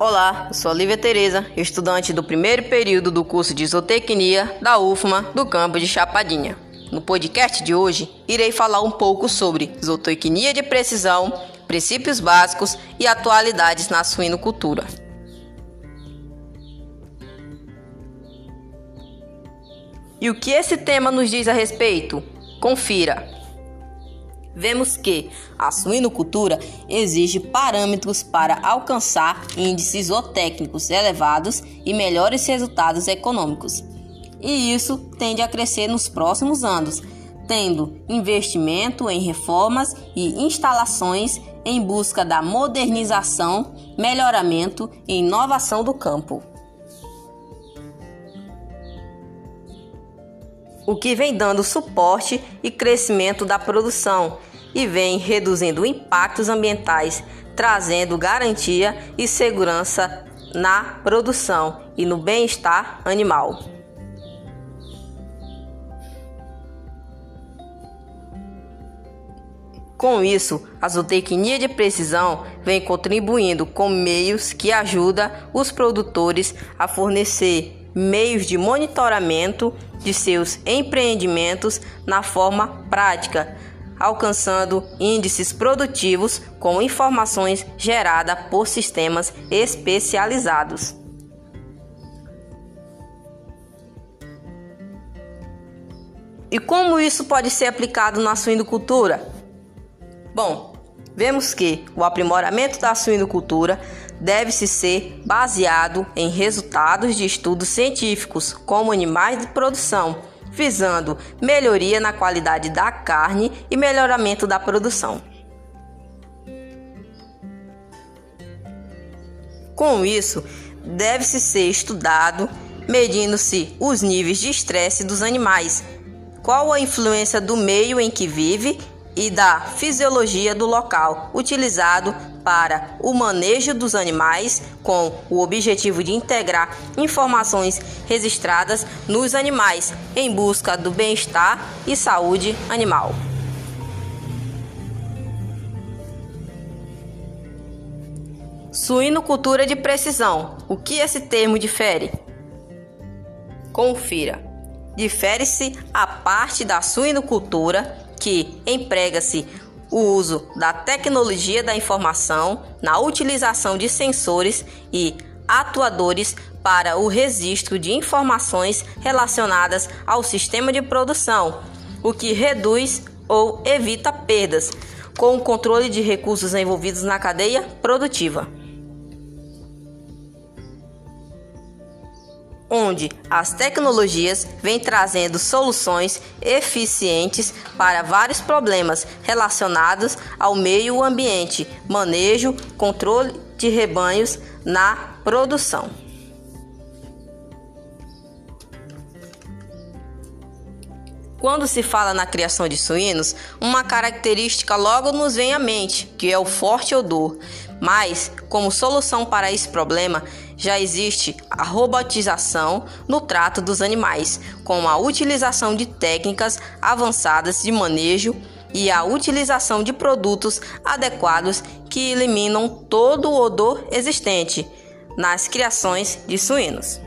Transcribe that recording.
Olá, eu sou Lívia Tereza, estudante do primeiro período do curso de Zootecnia da UFMA do campo de Chapadinha. No podcast de hoje, irei falar um pouco sobre zootecnia de precisão, princípios básicos e atualidades na suinocultura. E o que esse tema nos diz a respeito? Confira! Vemos que a suinocultura exige parâmetros para alcançar índices zootécnicos elevados e melhores resultados econômicos. E isso tende a crescer nos próximos anos, tendo investimento em reformas e instalações em busca da modernização, melhoramento e inovação do campo. O que vem dando suporte e crescimento da produção e vem reduzindo impactos ambientais, trazendo garantia e segurança na produção e no bem-estar animal. Com isso, a zootecnia de precisão vem contribuindo com meios que ajudam os produtores a fornecer meios de monitoramento de seus empreendimentos na forma prática, alcançando índices produtivos com informações geradas por sistemas especializados. E como isso pode ser aplicado na suinocultura? Bom, vemos que o aprimoramento da suinocultura deve-se ser baseado em resultados de estudos científicos, como animais de produção, visando melhoria na qualidade da carne e melhoramento da produção. Com isso, deve-se ser estudado medindo-se os níveis de estresse dos animais, qual a influência do meio em que vive e da fisiologia do local utilizado para o manejo dos animais com o objetivo de integrar informações registradas nos animais em busca do bem-estar e saúde animal. Suinocultura de precisão. O que esse termo difere? Confira. Difere-se a parte da suinocultura que emprega-se o uso da tecnologia da informação na utilização de sensores e atuadores para o registro de informações relacionadas ao sistema de produção, o que reduz ou evita perdas, com o controle de recursos envolvidos na cadeia produtiva. Onde as tecnologias vêm trazendo soluções eficientes para vários problemas relacionados ao meio ambiente, manejo, controle de rebanhos na produção. Quando se fala na criação de suínos, uma característica logo nos vem à mente, que é o forte odor. Mas, como solução para esse problema, já existe a robotização no trato dos animais, com a utilização de técnicas avançadas de manejo e a utilização de produtos adequados que eliminam todo o odor existente nas criações de suínos.